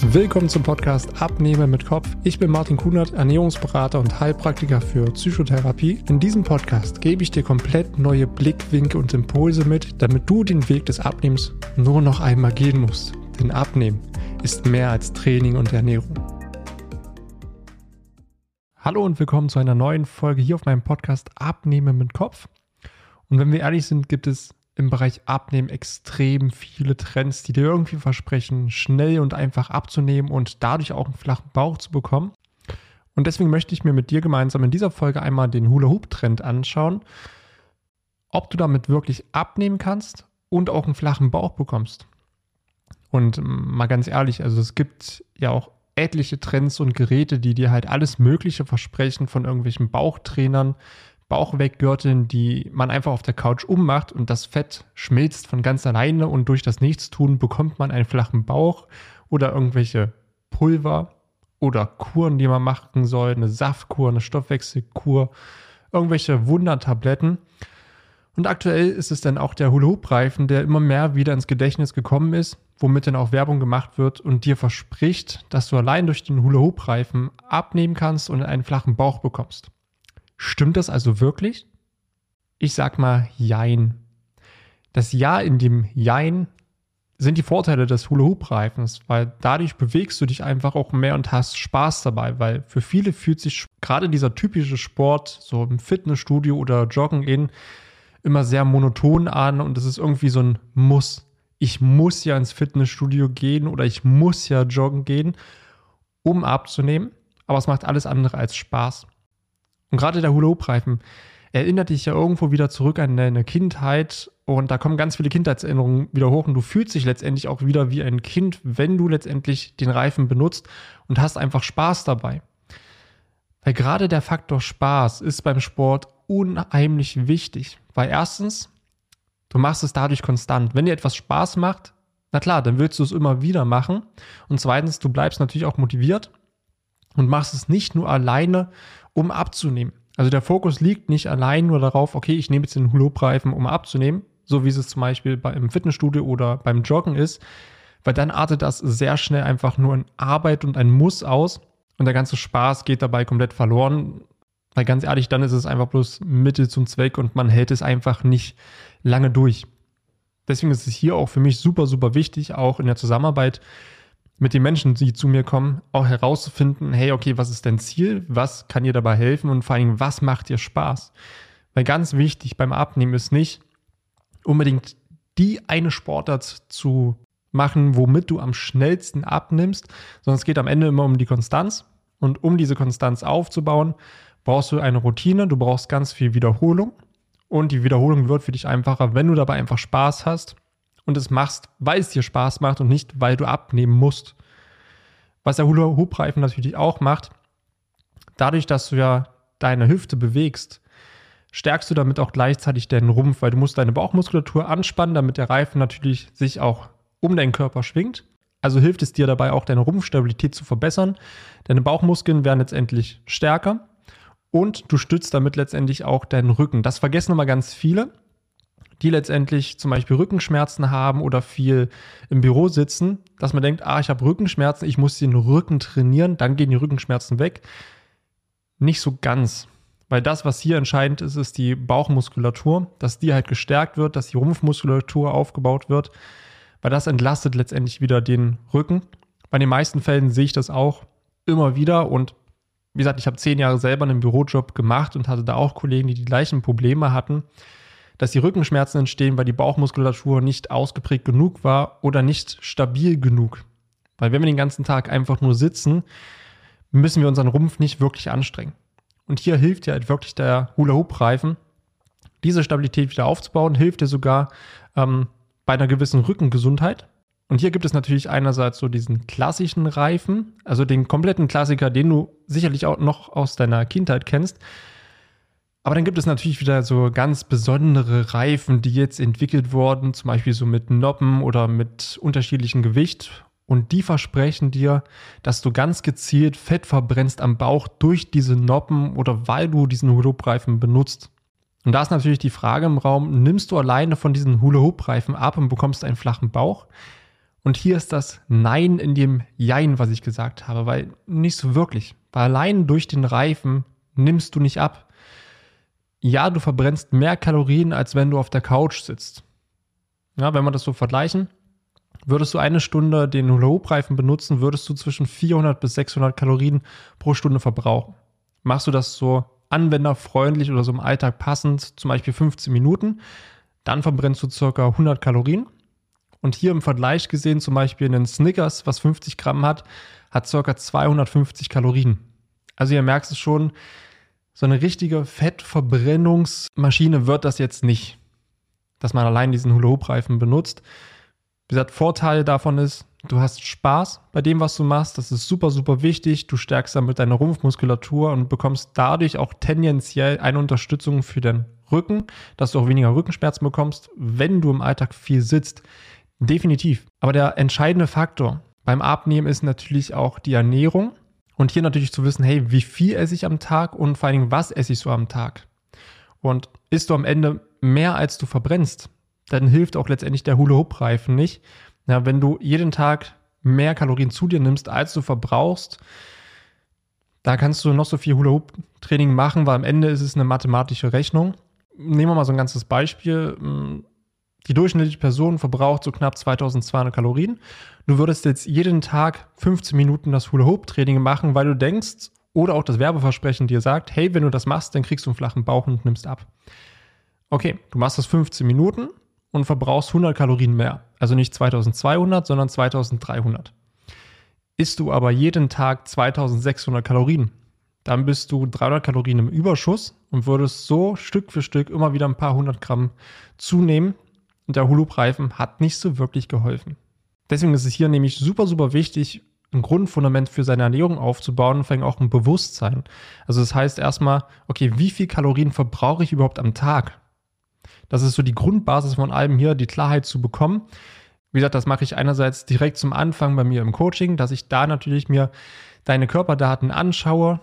Willkommen zum Podcast Abnehmen mit Kopf. Ich bin Martin Kunert, Ernährungsberater und Heilpraktiker für Psychotherapie. In diesem Podcast gebe ich dir komplett neue Blickwinkel und Impulse mit, damit du den Weg des Abnehmens nur noch einmal gehen musst. Denn Abnehmen ist mehr als Training und Ernährung. Hallo und willkommen zu einer neuen Folge hier auf meinem Podcast Abnehmen mit Kopf. Und wenn wir ehrlich sind, gibt es im Bereich Abnehmen extrem viele Trends, die dir irgendwie versprechen, schnell und einfach abzunehmen und dadurch auch einen flachen Bauch zu bekommen. Und deswegen möchte ich mir mit dir gemeinsam in dieser Folge einmal den Hula-Hoop-Trend anschauen, ob du damit wirklich abnehmen kannst und auch einen flachen Bauch bekommst. Und mal ganz ehrlich, also es gibt ja auch etliche Trends und Geräte, die dir halt alles Mögliche versprechen von irgendwelchen Bauchtrainern Bauchweggürteln, die man einfach auf der Couch ummacht und das Fett schmilzt von ganz alleine und durch das Nichtstun bekommt man einen flachen Bauch oder irgendwelche Pulver oder Kuren, die man machen soll, eine Saftkur, eine Stoffwechselkur, irgendwelche Wundertabletten. Und aktuell ist es dann auch der Hula-Hoop-Reifen, der immer mehr wieder ins Gedächtnis gekommen ist, womit dann auch Werbung gemacht wird und dir verspricht, dass du allein durch den Hula-Hoop-Reifen abnehmen kannst und einen flachen Bauch bekommst. Stimmt das also wirklich? Ich sag mal Jein. Das Ja in dem Jein sind die Vorteile des Hula-Hoop-Reifens, weil dadurch bewegst du dich einfach auch mehr und hast Spaß dabei, weil für viele fühlt sich gerade dieser typische Sport, so im Fitnessstudio oder Joggen in, immer sehr monoton an und es ist irgendwie so ein Muss. Ich muss ja ins Fitnessstudio gehen oder ich muss ja joggen gehen, um abzunehmen, aber es macht alles andere als Spaß. Und gerade der Hula-Hoop-Reifen erinnert dich ja irgendwo wieder zurück an deine Kindheit und da kommen ganz viele Kindheitserinnerungen wieder hoch und du fühlst dich letztendlich auch wieder wie ein Kind, wenn du letztendlich den Reifen benutzt und hast einfach Spaß dabei. Weil gerade der Faktor Spaß ist beim Sport unheimlich wichtig, weil erstens, du machst es dadurch konstant. Wenn dir etwas Spaß macht, na klar, dann willst du es immer wieder machen. Und zweitens, du bleibst natürlich auch motiviert und machst es nicht nur alleine, um abzunehmen. Also der Fokus liegt nicht allein nur darauf, okay, ich nehme jetzt den Hula-Reifen, um abzunehmen, so wie es zum Beispiel beim Fitnessstudio oder beim Joggen ist, weil dann artet das sehr schnell einfach nur in Arbeit und ein Muss aus und der ganze Spaß geht dabei komplett verloren. Weil ganz ehrlich, dann ist es einfach bloß Mittel zum Zweck und man hält es einfach nicht lange durch. Deswegen ist es hier auch für mich super, super wichtig, auch in der Zusammenarbeit mit den Menschen, die zu mir kommen, auch herauszufinden, hey, okay, was ist dein Ziel? Was kann dir dabei helfen? Und vor allem, was macht dir Spaß? Weil ganz wichtig beim Abnehmen ist nicht unbedingt die eine Sportart zu machen, womit du am schnellsten abnimmst, sondern es geht am Ende immer um die Konstanz. Und um diese Konstanz aufzubauen, brauchst du eine Routine, du brauchst ganz viel Wiederholung. Und die Wiederholung wird für dich einfacher, wenn du dabei einfach Spaß hast und es machst, weil es dir Spaß macht und nicht, weil du abnehmen musst. Was der Hula-Hoop-Reifen natürlich auch macht, dadurch, dass du ja deine Hüfte bewegst, stärkst du damit auch gleichzeitig deinen Rumpf, weil du musst deine Bauchmuskulatur anspannen, damit der Reifen natürlich sich auch um deinen Körper schwingt. Also hilft es dir dabei auch deine Rumpfstabilität zu verbessern. Deine Bauchmuskeln werden letztendlich stärker und du stützt damit letztendlich auch deinen Rücken. Das vergessen immer ganz viele die letztendlich zum Beispiel Rückenschmerzen haben oder viel im Büro sitzen, dass man denkt, ah, ich habe Rückenschmerzen, ich muss den Rücken trainieren, dann gehen die Rückenschmerzen weg. Nicht so ganz. Weil das, was hier entscheidend ist, ist die Bauchmuskulatur, dass die halt gestärkt wird, dass die Rumpfmuskulatur aufgebaut wird, weil das entlastet letztendlich wieder den Rücken. Bei den meisten Fällen sehe ich das auch immer wieder und wie gesagt, ich habe zehn Jahre selber einen Bürojob gemacht und hatte da auch Kollegen, die die gleichen Probleme hatten dass die Rückenschmerzen entstehen, weil die Bauchmuskulatur nicht ausgeprägt genug war oder nicht stabil genug. Weil wenn wir den ganzen Tag einfach nur sitzen, müssen wir unseren Rumpf nicht wirklich anstrengen. Und hier hilft ja halt wirklich der Hula-Hoop-Reifen, diese Stabilität wieder aufzubauen, hilft dir sogar ähm, bei einer gewissen Rückengesundheit. Und hier gibt es natürlich einerseits so diesen klassischen Reifen, also den kompletten Klassiker, den du sicherlich auch noch aus deiner Kindheit kennst, aber dann gibt es natürlich wieder so ganz besondere Reifen, die jetzt entwickelt wurden, zum Beispiel so mit Noppen oder mit unterschiedlichem Gewicht. Und die versprechen dir, dass du ganz gezielt Fett verbrennst am Bauch durch diese Noppen oder weil du diesen Hula-Hoop-Reifen benutzt. Und da ist natürlich die Frage im Raum, nimmst du alleine von diesen Hula-Hoop-Reifen ab und bekommst einen flachen Bauch? Und hier ist das Nein in dem Jein, was ich gesagt habe, weil nicht so wirklich. Weil allein durch den Reifen nimmst du nicht ab. Ja, du verbrennst mehr Kalorien, als wenn du auf der Couch sitzt. Ja, wenn wir das so vergleichen, würdest du eine Stunde den Hula-Hoop-Reifen benutzen, würdest du zwischen 400 bis 600 Kalorien pro Stunde verbrauchen. Machst du das so anwenderfreundlich oder so im Alltag passend, zum Beispiel 15 Minuten, dann verbrennst du circa 100 Kalorien. Und hier im Vergleich gesehen, zum Beispiel einen Snickers, was 50 Gramm hat, hat circa 250 Kalorien. Also ihr merkt es schon, so eine richtige Fettverbrennungsmaschine wird das jetzt nicht, dass man allein diesen Hula-Hoop-Reifen benutzt. Wie gesagt, Vorteil davon ist, du hast Spaß bei dem, was du machst. Das ist super, super wichtig. Du stärkst damit deine Rumpfmuskulatur und bekommst dadurch auch tendenziell eine Unterstützung für den Rücken, dass du auch weniger Rückenschmerzen bekommst, wenn du im Alltag viel sitzt. Definitiv. Aber der entscheidende Faktor beim Abnehmen ist natürlich auch die Ernährung. Und hier natürlich zu wissen, hey, wie viel esse ich am Tag und vor allen Dingen, was esse ich so am Tag? Und isst du am Ende mehr, als du verbrennst, dann hilft auch letztendlich der Hula-Hoop-Reifen nicht. Ja, wenn du jeden Tag mehr Kalorien zu dir nimmst, als du verbrauchst, da kannst du noch so viel Hula-Hoop-Training machen, weil am Ende ist es eine mathematische Rechnung. Nehmen wir mal so ein ganzes Beispiel. Die durchschnittliche Person verbraucht so knapp 2200 Kalorien. Du würdest jetzt jeden Tag 15 Minuten das Hula-Hoop-Training machen, weil du denkst, oder auch das Werbeversprechen dir sagt, hey, wenn du das machst, dann kriegst du einen flachen Bauch und nimmst ab. Okay, du machst das 15 Minuten und verbrauchst 100 Kalorien mehr. Also nicht 2200, sondern 2300. Isst du aber jeden Tag 2600 Kalorien, dann bist du 300 Kalorien im Überschuss und würdest so Stück für Stück immer wieder ein paar hundert Gramm zunehmen. Und der Hulu-Reifen hat nicht so wirklich geholfen. Deswegen ist es hier nämlich super, super wichtig, ein Grundfundament für seine Ernährung aufzubauen und vor allem auch ein Bewusstsein. Also das heißt erstmal, okay, wie viel Kalorien verbrauche ich überhaupt am Tag? Das ist so die Grundbasis von allem hier, die Klarheit zu bekommen. Wie gesagt, das mache ich einerseits direkt zum Anfang bei mir im Coaching, dass ich da natürlich mir deine Körperdaten anschaue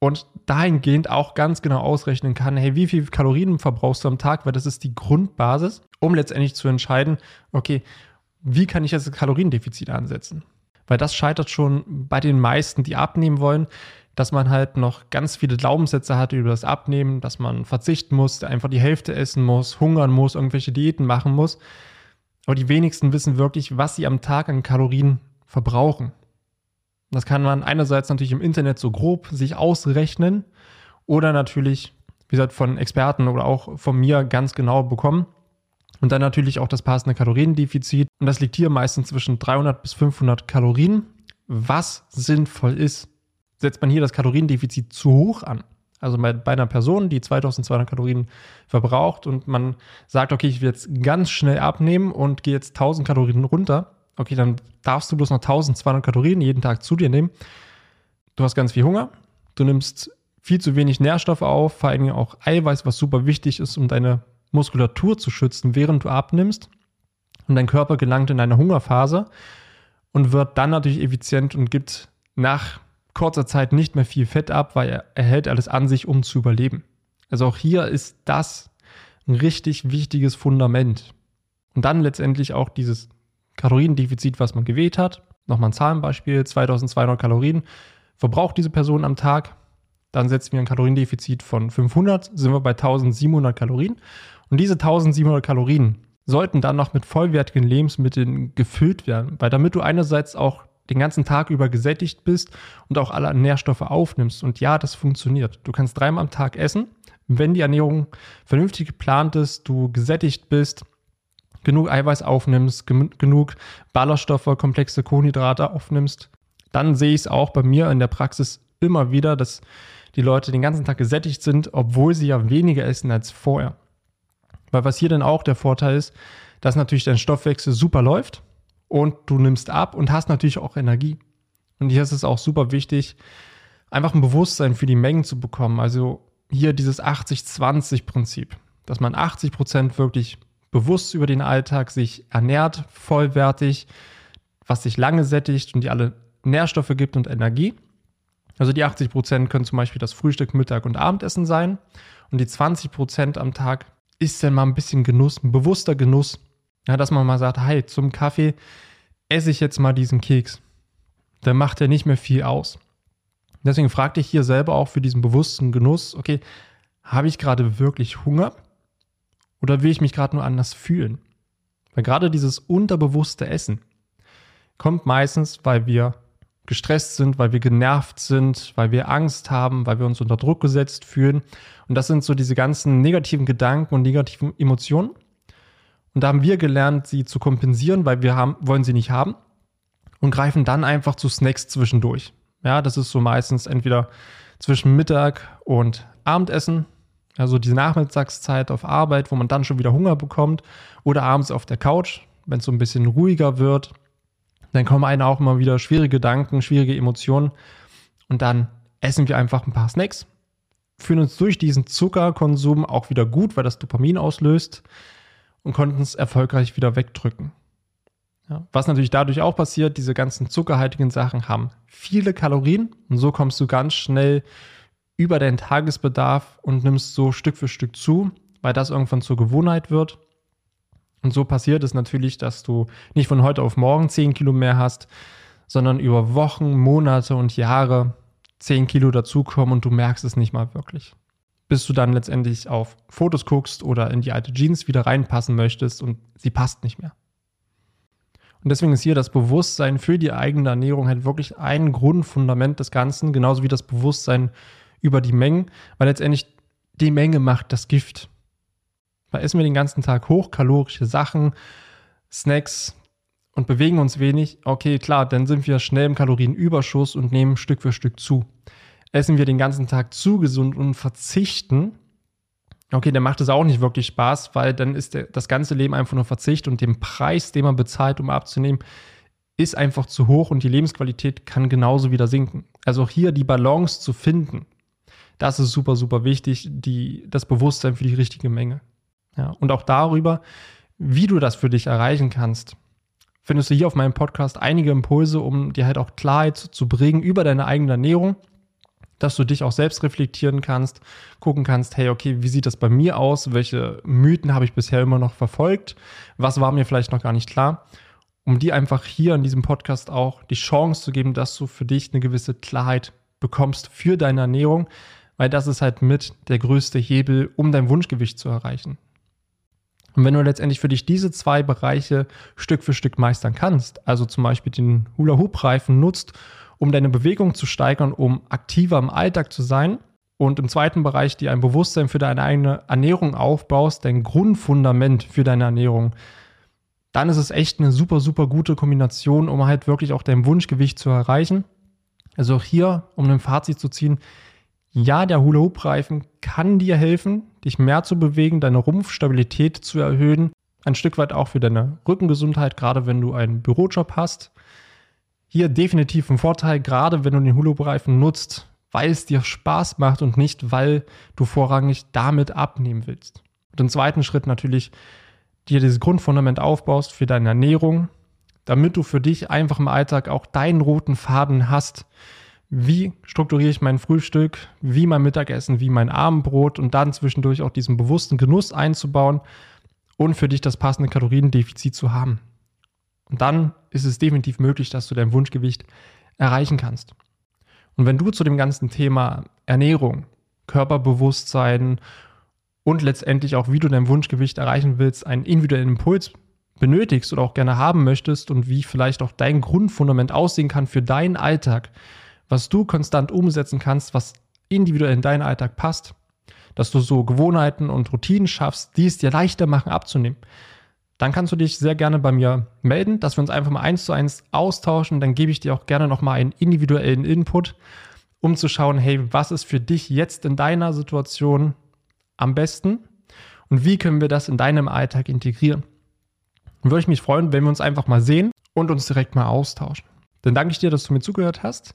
und dahingehend auch ganz genau ausrechnen kann, hey, wie viel Kalorien verbrauchst du am Tag, weil das ist die Grundbasis, um letztendlich zu entscheiden, okay, wie kann ich jetzt das Kaloriendefizit ansetzen? Weil das scheitert schon bei den meisten, die abnehmen wollen dass man halt noch ganz viele Glaubenssätze hat über das Abnehmen, dass man verzichten muss, einfach die Hälfte essen muss, hungern muss, irgendwelche Diäten machen muss. Aber die wenigsten wissen wirklich, was sie am Tag an Kalorien verbrauchen. Das kann man einerseits natürlich im Internet so grob sich ausrechnen oder natürlich, wie gesagt, von Experten oder auch von mir ganz genau bekommen. Und dann natürlich auch das passende Kaloriendefizit. Und das liegt hier meistens zwischen 300 bis 500 Kalorien, was sinnvoll ist setzt man hier das Kaloriendefizit zu hoch an. Also bei, bei einer Person, die 2200 Kalorien verbraucht und man sagt, okay, ich will jetzt ganz schnell abnehmen und gehe jetzt 1000 Kalorien runter, okay, dann darfst du bloß noch 1200 Kalorien jeden Tag zu dir nehmen. Du hast ganz viel Hunger, du nimmst viel zu wenig Nährstoffe auf, vor allem auch Eiweiß, was super wichtig ist, um deine Muskulatur zu schützen, während du abnimmst. Und dein Körper gelangt in eine Hungerphase und wird dann natürlich effizient und gibt nach kurzer Zeit nicht mehr viel Fett ab, weil er, hält alles an sich, um zu überleben. Also auch hier ist das ein richtig wichtiges Fundament. Und dann letztendlich auch dieses Kaloriendefizit, was man gewählt hat. Nochmal ein Zahlenbeispiel, 2200 Kalorien verbraucht diese Person am Tag. Dann setzen wir ein Kaloriendefizit von 500, sind wir bei 1700 Kalorien. Und diese 1700 Kalorien sollten dann noch mit vollwertigen Lebensmitteln gefüllt werden, weil damit du einerseits auch den ganzen Tag über gesättigt bist und auch alle Nährstoffe aufnimmst. Und ja, das funktioniert. Du kannst dreimal am Tag essen, wenn die Ernährung vernünftig geplant ist, du gesättigt bist, genug Eiweiß aufnimmst, genug Ballaststoffe, komplexe Kohlenhydrate aufnimmst, dann sehe ich es auch bei mir in der Praxis immer wieder, dass die Leute den ganzen Tag gesättigt sind, obwohl sie ja weniger essen als vorher. Weil was hier dann auch der Vorteil ist, dass natürlich dein Stoffwechsel super läuft und du nimmst ab und hast natürlich auch Energie. Und hier ist es auch super wichtig, einfach ein Bewusstsein für die Mengen zu bekommen. Also hier dieses 80-20-Prinzip, dass man 80 Prozent wirklich bewusst über den Alltag sich ernährt, vollwertig, was sich lange sättigt und die alle Nährstoffe gibt und Energie. Also die 80 Prozent können zum Beispiel das Frühstück, Mittag und Abendessen sein. Und die 20 Prozent am Tag ist dann mal ein bisschen Genuss, ein bewusster Genuss, ja, dass man mal sagt, hey, zum Kaffee esse ich jetzt mal diesen Keks, dann macht er nicht mehr viel aus. Deswegen frag dich hier selber auch für diesen bewussten Genuss, okay, habe ich gerade wirklich Hunger oder will ich mich gerade nur anders fühlen? Weil gerade dieses unterbewusste Essen kommt meistens, weil wir gestresst sind, weil wir genervt sind, weil wir Angst haben, weil wir uns unter Druck gesetzt fühlen. Und das sind so diese ganzen negativen Gedanken und negativen Emotionen. Und da haben wir gelernt, sie zu kompensieren, weil wir haben, wollen sie nicht haben und greifen dann einfach zu Snacks zwischendurch. Ja, das ist so meistens entweder zwischen Mittag und Abendessen, also diese Nachmittagszeit auf Arbeit, wo man dann schon wieder Hunger bekommt, oder abends auf der Couch, wenn es so ein bisschen ruhiger wird. Dann kommen einem auch immer wieder schwierige Gedanken, schwierige Emotionen und dann essen wir einfach ein paar Snacks, fühlen uns durch diesen Zuckerkonsum auch wieder gut, weil das Dopamin auslöst und konnten es erfolgreich wieder wegdrücken. Ja, was natürlich dadurch auch passiert, diese ganzen zuckerhaltigen Sachen haben viele Kalorien und so kommst du ganz schnell über deinen Tagesbedarf und nimmst so Stück für Stück zu, weil das irgendwann zur Gewohnheit wird. Und so passiert es natürlich, dass du nicht von heute auf morgen 10 Kilo mehr hast, sondern über Wochen, Monate und Jahre 10 Kilo dazukommen und du merkst es nicht mal wirklich. Bis du dann letztendlich auf Fotos guckst oder in die alte Jeans wieder reinpassen möchtest und sie passt nicht mehr. Und deswegen ist hier das Bewusstsein für die eigene Ernährung halt wirklich ein Grundfundament des Ganzen, genauso wie das Bewusstsein über die Mengen, weil letztendlich die Menge macht das Gift. Weil essen wir den ganzen Tag hochkalorische Sachen, Snacks und bewegen uns wenig, okay, klar, dann sind wir schnell im Kalorienüberschuss und nehmen Stück für Stück zu. Essen wir den ganzen Tag zu gesund und verzichten, Okay, dann macht es auch nicht wirklich Spaß, weil dann ist der, das ganze Leben einfach nur Verzicht und den Preis, den man bezahlt, um abzunehmen, ist einfach zu hoch und die Lebensqualität kann genauso wieder sinken. Also auch hier die Balance zu finden, das ist super, super wichtig, die, das Bewusstsein für die richtige Menge. Ja, und auch darüber, wie du das für dich erreichen kannst, findest du hier auf meinem Podcast einige Impulse, um dir halt auch Klarheit zu bringen über deine eigene Ernährung dass du dich auch selbst reflektieren kannst, gucken kannst, hey, okay, wie sieht das bei mir aus? Welche Mythen habe ich bisher immer noch verfolgt? Was war mir vielleicht noch gar nicht klar? Um dir einfach hier in diesem Podcast auch die Chance zu geben, dass du für dich eine gewisse Klarheit bekommst für deine Ernährung, weil das ist halt mit der größte Hebel, um dein Wunschgewicht zu erreichen. Und wenn du letztendlich für dich diese zwei Bereiche Stück für Stück meistern kannst, also zum Beispiel den Hula-Hoop-Reifen nutzt, um deine Bewegung zu steigern, um aktiver im Alltag zu sein. Und im zweiten Bereich dir ein Bewusstsein für deine eigene Ernährung aufbaust, dein Grundfundament für deine Ernährung, dann ist es echt eine super, super gute Kombination, um halt wirklich auch dein Wunschgewicht zu erreichen. Also auch hier, um ein Fazit zu ziehen, ja, der Hula-Hoop-Reifen kann dir helfen, dich mehr zu bewegen, deine Rumpfstabilität zu erhöhen, ein Stück weit auch für deine Rückengesundheit, gerade wenn du einen Bürojob hast hier definitiv ein Vorteil, gerade wenn du den Hula-Reifen nutzt, weil es dir Spaß macht und nicht, weil du vorrangig damit abnehmen willst. Und im zweiten Schritt natürlich dir dieses Grundfundament aufbaust für deine Ernährung, damit du für dich einfach im Alltag auch deinen roten Faden hast. Wie strukturiere ich mein Frühstück, wie mein Mittagessen, wie mein Abendbrot und dann zwischendurch auch diesen bewussten Genuss einzubauen und für dich das passende Kaloriendefizit zu haben. Und dann ist es definitiv möglich, dass du dein Wunschgewicht erreichen kannst. Und wenn du zu dem ganzen Thema Ernährung, Körperbewusstsein und letztendlich auch, wie du dein Wunschgewicht erreichen willst, einen individuellen Impuls benötigst oder auch gerne haben möchtest und wie vielleicht auch dein Grundfundament aussehen kann für deinen Alltag, was du konstant umsetzen kannst, was individuell in deinen Alltag passt, dass du so Gewohnheiten und Routinen schaffst, die es dir leichter machen abzunehmen, dann kannst du dich sehr gerne bei mir melden, dass wir uns einfach mal eins zu eins austauschen. Dann gebe ich dir auch gerne nochmal einen individuellen Input, um zu schauen, hey, was ist für dich jetzt in deiner Situation am besten und wie können wir das in deinem Alltag integrieren. Dann würde ich mich freuen, wenn wir uns einfach mal sehen und uns direkt mal austauschen. Dann danke ich dir, dass du mir zugehört hast